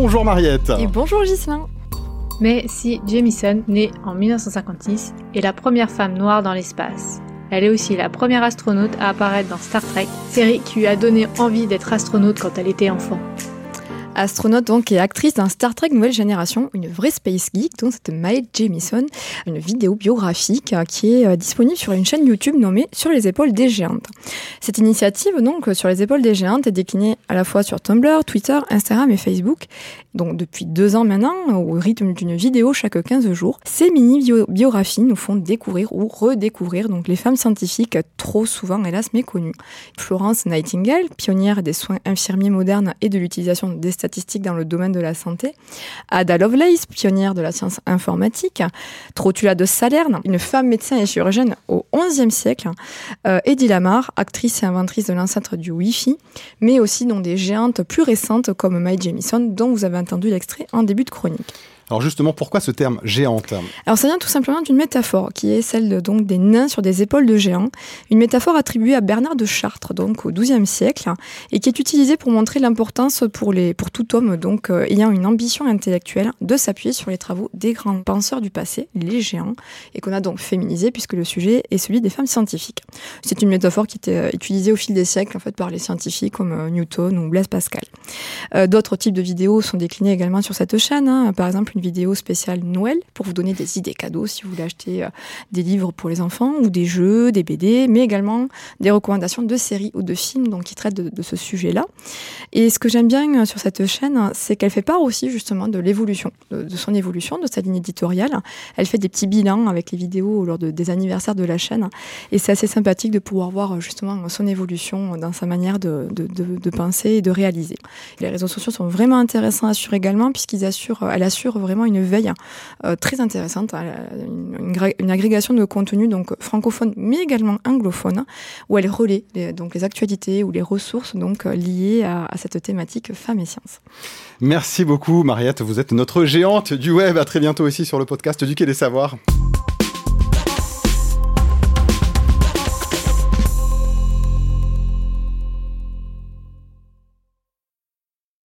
Bonjour Mariette. Et bonjour Gislain. Mais si Jamison, née en 1956, est la première femme noire dans l'espace, elle est aussi la première astronaute à apparaître dans Star Trek, série qui lui a donné envie d'être astronaute quand elle était enfant astronaute donc et actrice d'un Star Trek Nouvelle Génération, une vraie space geek, donc c'est Mae Jamison, une vidéo biographique euh, qui est euh, disponible sur une chaîne YouTube nommée Sur les épaules des géantes. Cette initiative donc sur les épaules des géantes est déclinée à la fois sur Tumblr, Twitter, Instagram et Facebook. Donc depuis deux ans maintenant, au rythme d'une vidéo chaque 15 jours, ces mini biographies nous font découvrir ou redécouvrir donc les femmes scientifiques trop souvent hélas méconnues. Florence Nightingale, pionnière des soins infirmiers modernes et de l'utilisation des dans le domaine de la santé. Ada Lovelace, pionnière de la science informatique. Trotula de Salerne, une femme médecin et chirurgienne au XIe siècle. Euh, Eddie Lamar, actrice et inventrice de l'ancêtre du Wi-Fi, mais aussi dans des géantes plus récentes comme Mae Jamison, dont vous avez entendu l'extrait en début de chronique. Alors justement, pourquoi ce terme géante Alors ça vient tout simplement d'une métaphore qui est celle donc des nains sur des épaules de géants, une métaphore attribuée à Bernard de Chartres donc au XIIe siècle et qui est utilisée pour montrer l'importance pour pour tout homme donc euh, ayant une ambition intellectuelle de s'appuyer sur les travaux des grands penseurs du passé, les géants, et qu'on a donc féminisé puisque le sujet est celui des femmes scientifiques. C'est une métaphore qui était euh, utilisée au fil des siècles en fait par les scientifiques comme euh, Newton ou Blaise Pascal. D'autres types de vidéos sont déclinés également sur cette chaîne, hein. par exemple vidéo spéciale Noël pour vous donner des idées cadeaux si vous voulez acheter euh, des livres pour les enfants ou des jeux, des BD, mais également des recommandations de séries ou de films donc, qui traitent de, ce sujet-là. Et ce que j'aime bien euh, sur cette chaîne, c'est qu'elle fait part aussi justement de l'évolution, de, son évolution, de sa ligne éditoriale. Elle fait des petits bilans avec les vidéos lors de, des anniversaires de la chaîne. Et c'est assez sympathique de pouvoir voir euh, justement son évolution dans sa manière de, de penser et de réaliser. Les réseaux sociaux sont vraiment intéressants à suivre également puisqu'ils assurent, elle assure vraiment une veille euh, très intéressante, une, agrégation de contenu donc francophone mais également anglophone, où elle relaie les, donc les actualités ou les ressources donc euh, liées à, à cette thématique femmes et sciences. Merci beaucoup Mariette, vous êtes notre géante du web. À très bientôt ici sur le podcast du Quai des Savoirs.